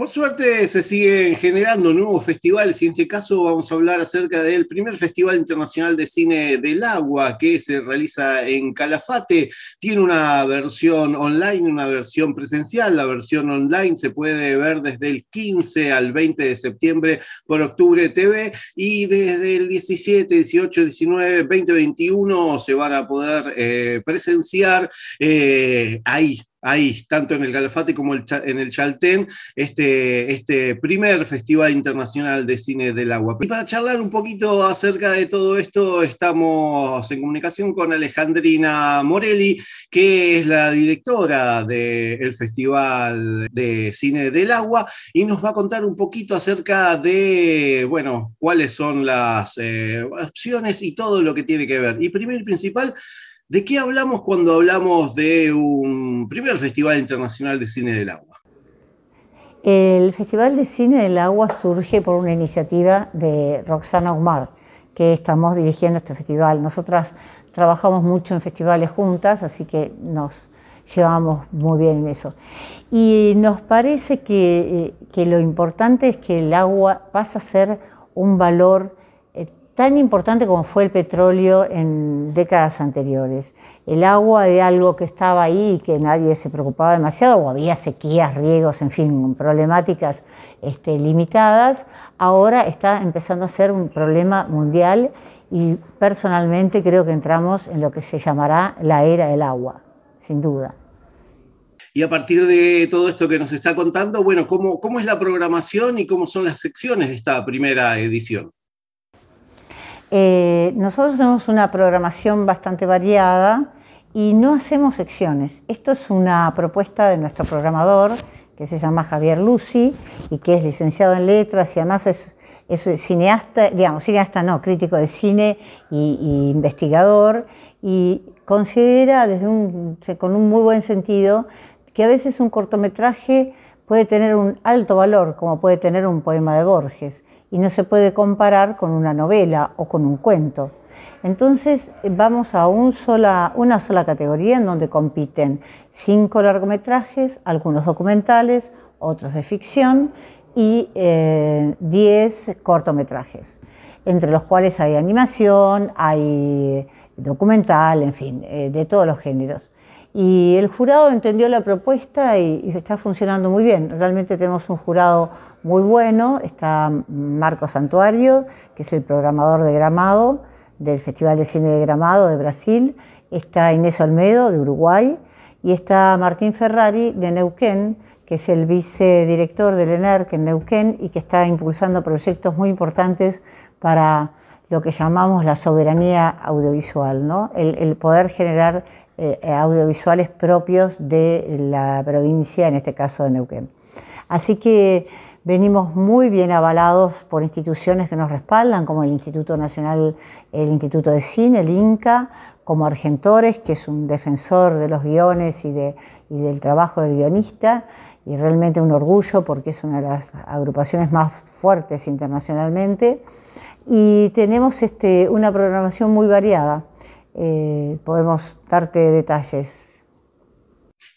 Por suerte se siguen generando nuevos festivales y en este caso vamos a hablar acerca del primer Festival Internacional de Cine del Agua que se realiza en Calafate. Tiene una versión online, una versión presencial. La versión online se puede ver desde el 15 al 20 de septiembre por Octubre TV y desde el 17, 18, 19, 20, 21 se van a poder eh, presenciar eh, ahí ahí, tanto en el Calafate como en el Chaltén, este, este primer Festival Internacional de Cine del Agua. Y para charlar un poquito acerca de todo esto, estamos en comunicación con Alejandrina Morelli, que es la directora del Festival de Cine del Agua, y nos va a contar un poquito acerca de, bueno, cuáles son las eh, opciones y todo lo que tiene que ver. Y primero y principal, ¿De qué hablamos cuando hablamos de un primer Festival Internacional de Cine del Agua? El Festival de Cine del Agua surge por una iniciativa de Roxana Omar, que estamos dirigiendo este festival. Nosotras trabajamos mucho en festivales juntas, así que nos llevamos muy bien en eso. Y nos parece que, eh, lo importante es que el agua pasa a ser un valor tan importante como fue el petróleo en décadas anteriores. El agua de algo que estaba ahí y que nadie se preocupaba demasiado, o había sequías, riegos, en fin, problemáticas este, limitadas, ahora está empezando a ser un problema mundial y personalmente creo que entramos en lo que se llamará la era del agua, sin duda. Y a partir de todo esto que nos está contando, bueno, ¿cómo, cómo es la programación y cómo son las secciones de esta primera edición? Eh, nosotros tenemos una programación bastante variada y no hacemos secciones. Esto es una propuesta de nuestro programador, que se llama Javier Lucy y que es licenciado en letras y además es, cineasta, digamos, cineasta no, crítico de cine y, investigador y considera con un muy buen sentido que a veces un cortometraje puede tener un alto valor, como puede tener un poema de Borges y no se puede comparar con una novela o con un cuento. Entonces vamos a un sola, una sola categoría en donde compiten cinco largometrajes, algunos documentales, otros de ficción y eh, diez cortometrajes, entre los cuales hay animación, hay documental, en fin, eh, de todos los géneros. Y el jurado entendió la propuesta y, está funcionando muy bien. Realmente tenemos un jurado muy bueno. Está Marco Santuario, que es el programador de Gramado, del Festival de Cine de Gramado de Brasil. Está Inés Olmedo, de Uruguay. Y está Martín Ferrari, de Neuquén, que es el vicedirector del ENERC en Neuquén y que está impulsando proyectos muy importantes para lo que llamamos la soberanía audiovisual, ¿no? el poder generar eh, audiovisuales propios de la provincia, en este caso de Neuquén. Así que venimos muy bien avalados por instituciones que nos respaldan, como el Instituto Nacional, el Instituto de Cine, el INCA, como Argentores, que es un defensor de los guiones y, de, y del trabajo del guionista, y realmente un orgullo porque es una de las agrupaciones más fuertes internacionalmente. Y tenemos este, una programación muy variada. Eh, podemos darte detalles.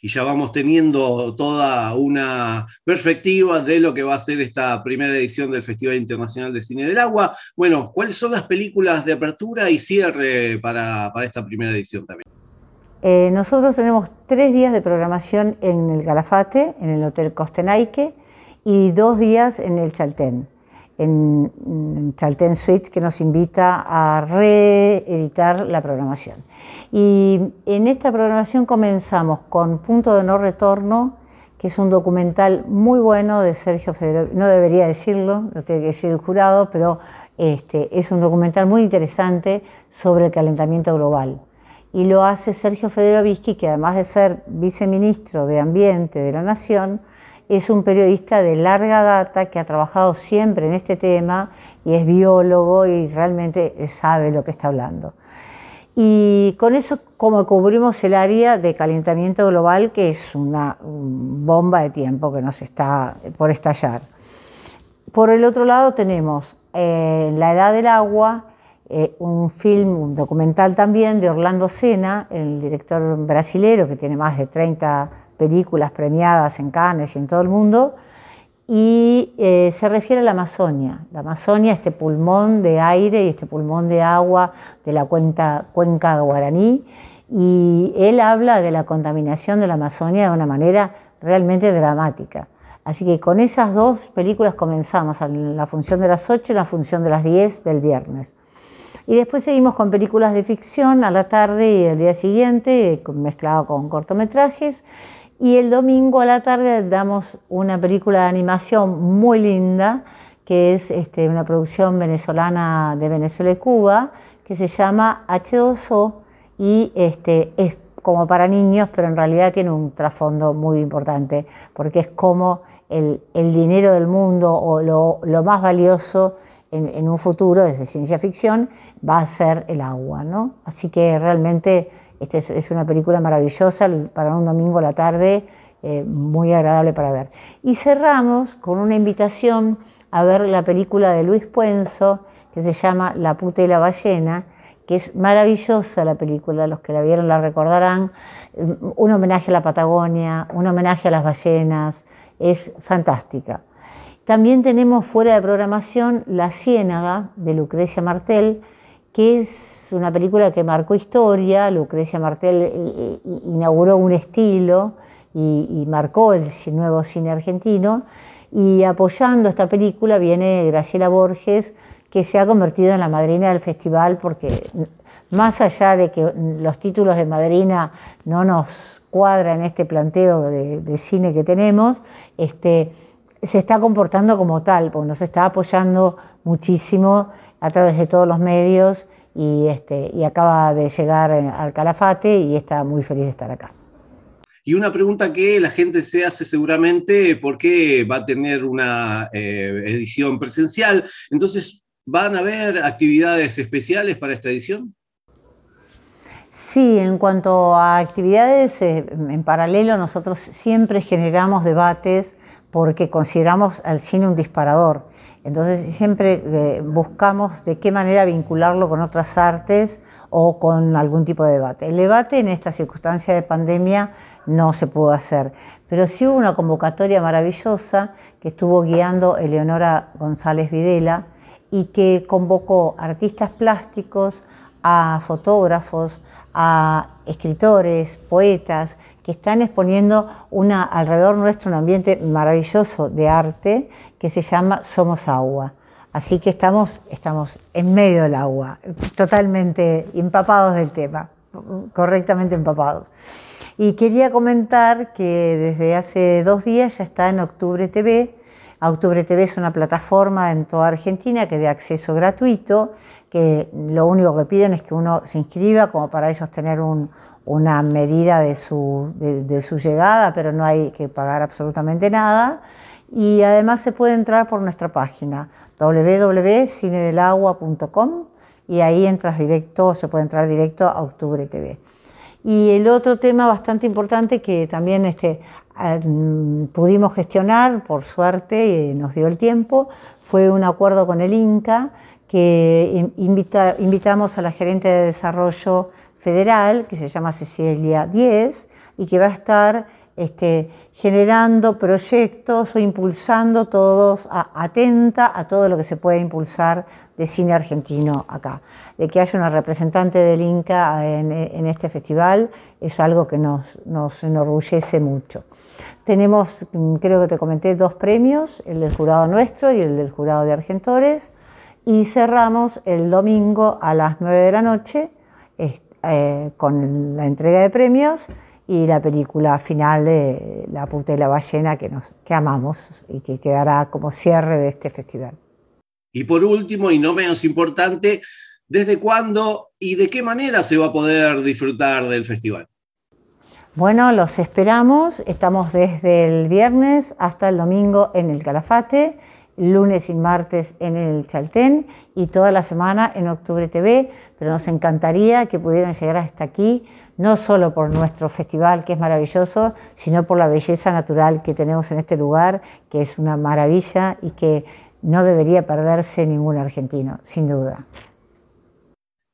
Y ya vamos teniendo toda una perspectiva de lo que va a ser esta primera edición del Festival Internacional de Cine del Agua. Bueno, ¿cuáles son las películas de apertura y cierre para, esta primera edición también? Eh, nosotros tenemos tres días de programación en el Calafate, en el Hotel Costenaique, y dos días en el Chaltén en Chaltén Suite que nos invita a reeditar la programación. Y en esta programación comenzamos con Punto de No Retorno, que es un documental muy bueno de Sergio Federer, no debería decirlo, lo tiene que decir el jurado, pero este, es un documental muy interesante sobre el calentamiento global. Y lo hace Sergio Federovisky, que además de ser viceministro de Ambiente de la Nación, es un periodista de larga data que ha trabajado siempre en este tema y es biólogo y realmente sabe lo que está hablando. Y con eso como cubrimos el área de calentamiento global, que es una bomba de tiempo que nos está por estallar. Por el otro lado tenemos eh, La Edad del Agua, eh, un film, un documental también de Orlando Sena, el director brasilero que tiene más de 30 películas premiadas en Cannes y en todo el mundo, y eh, se refiere a la Amazonia. La Amazonia, este pulmón de aire y este pulmón de agua de la cuenca, cuenca guaraní, y él habla de la contaminación de la Amazonia de una manera realmente dramática. Así que con esas dos películas comenzamos, la función de las 8 y la función de las 10 del viernes. Y después seguimos con películas de ficción a la tarde y el día siguiente, mezclado con cortometrajes. Y el domingo a la tarde damos una película de animación muy linda, que es este, una producción venezolana de Venezuela y Cuba, que se llama H2O y este, es como para niños, pero en realidad tiene un trasfondo muy importante, porque es como el, dinero del mundo o lo, más valioso en, un futuro, desde ciencia ficción, va a ser el agua. ¿no? Así que realmente esta es, una película maravillosa para un domingo a la tarde, eh, muy agradable para ver. Y cerramos con una invitación a ver la película de Luis Puenzo, que se llama La puta y la ballena, que es maravillosa la película, los que la vieron la recordarán, un homenaje a la Patagonia, un homenaje a las ballenas, es fantástica. También tenemos fuera de programación La Ciénaga de Lucrecia Martel, que es una película que marcó historia. Lucrecia Martel eh, eh, inauguró un estilo y, marcó el nuevo cine argentino. Y apoyando esta película viene Graciela Borges, que se ha convertido en la madrina del festival porque más allá de que los títulos de madrina no nos cuadran este planteo de, cine que tenemos, este, se está comportando como tal, porque nos está apoyando muchísimo a través de todos los medios y, este, y acaba de llegar al Calafate y está muy feliz de estar acá. Y una pregunta que la gente se hace seguramente, ¿por qué va a tener una eh, edición presencial? Entonces, ¿van a haber actividades especiales para esta edición? Sí, en cuanto a actividades, eh, en paralelo nosotros siempre generamos debates porque consideramos al cine un disparador. Entonces siempre eh, buscamos de qué manera vincularlo con otras artes o con algún tipo de debate. El debate en esta circunstancia de pandemia no se pudo hacer, pero sí hubo una convocatoria maravillosa que estuvo guiando Eleonora González Videla y que convocó artistas plásticos, a fotógrafos, a escritores, poetas, que están exponiendo una, alrededor nuestro un ambiente maravilloso de arte que se llama Somos Agua. Así que estamos, estamos en medio del agua, totalmente empapados del tema, correctamente empapados. Y quería comentar que desde hace dos días ya está en Octubre TV. Octubre TV es una plataforma en toda Argentina que de acceso gratuito, que lo único que piden es que uno se inscriba como para ellos tener una medida de su, de su llegada, pero no hay que pagar absolutamente nada y además se puede entrar por nuestra página www.cinedelagua.com y ahí entras directo, se puede entrar directo a Octubre TV. Y el otro tema bastante importante que también este, mm, pudimos gestionar, por suerte, y nos dio el tiempo, fue un acuerdo con el INCA que invitamos a la gerente de desarrollo federal, que se llama Cecilia Díez, y que va a estar este, generando proyectos o impulsando todos, atenta a todo lo que se puede impulsar de cine argentino acá. De que haya una representante del Inca en, este festival es algo que nos, nos, enorgullece mucho. Tenemos, creo que te comenté, dos premios, el del jurado nuestro y el del jurado de Argentores, y cerramos el domingo a las 9 de la noche eh, con la entrega de premios y la película final de La puta y la ballena que, nos, que amamos y que quedará como cierre de este festival. Y por último, y no menos importante, ¿desde cuándo y de qué manera se va a poder disfrutar del festival? Bueno, los esperamos. Estamos desde el viernes hasta el domingo en el Calafate, lunes y martes en el Chaltén y toda la semana en Octubre TV. Pero nos encantaría que pudieran llegar hasta aquí, no solo por nuestro festival, que es maravilloso, sino por la belleza natural que tenemos en este lugar, que es una maravilla y que no debería perderse ningún argentino, sin duda.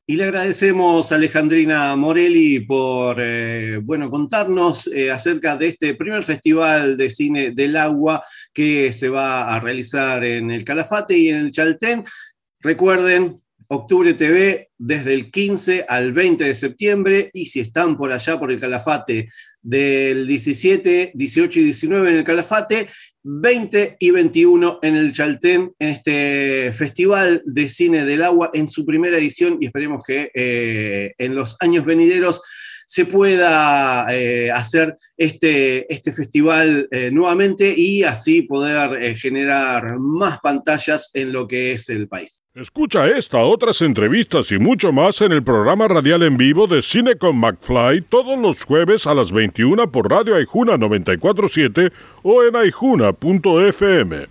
Y le agradecemos a Alejandrina Morelli por eh, bueno, contarnos eh, acerca de este primer festival de cine del agua que se va a realizar en el Calafate y en el Chaltén. Recuerden, Octubre TV desde el 15 al 20 de septiembre y si están por allá por el Calafate del 17, 18 y 19 en el Calafate 20 y 21 en el Chaltén, en este Festival de Cine del Agua, en su primera edición, y esperemos que eh, en los años venideros se pueda eh, hacer este, este festival eh, nuevamente y así poder generar más pantallas en lo que es el país. Escucha esta, otras entrevistas y mucho más en el programa radial en vivo de Cine con McFly todos los jueves a las 21 por Radio Aijuna 947 o en aijuna.fm.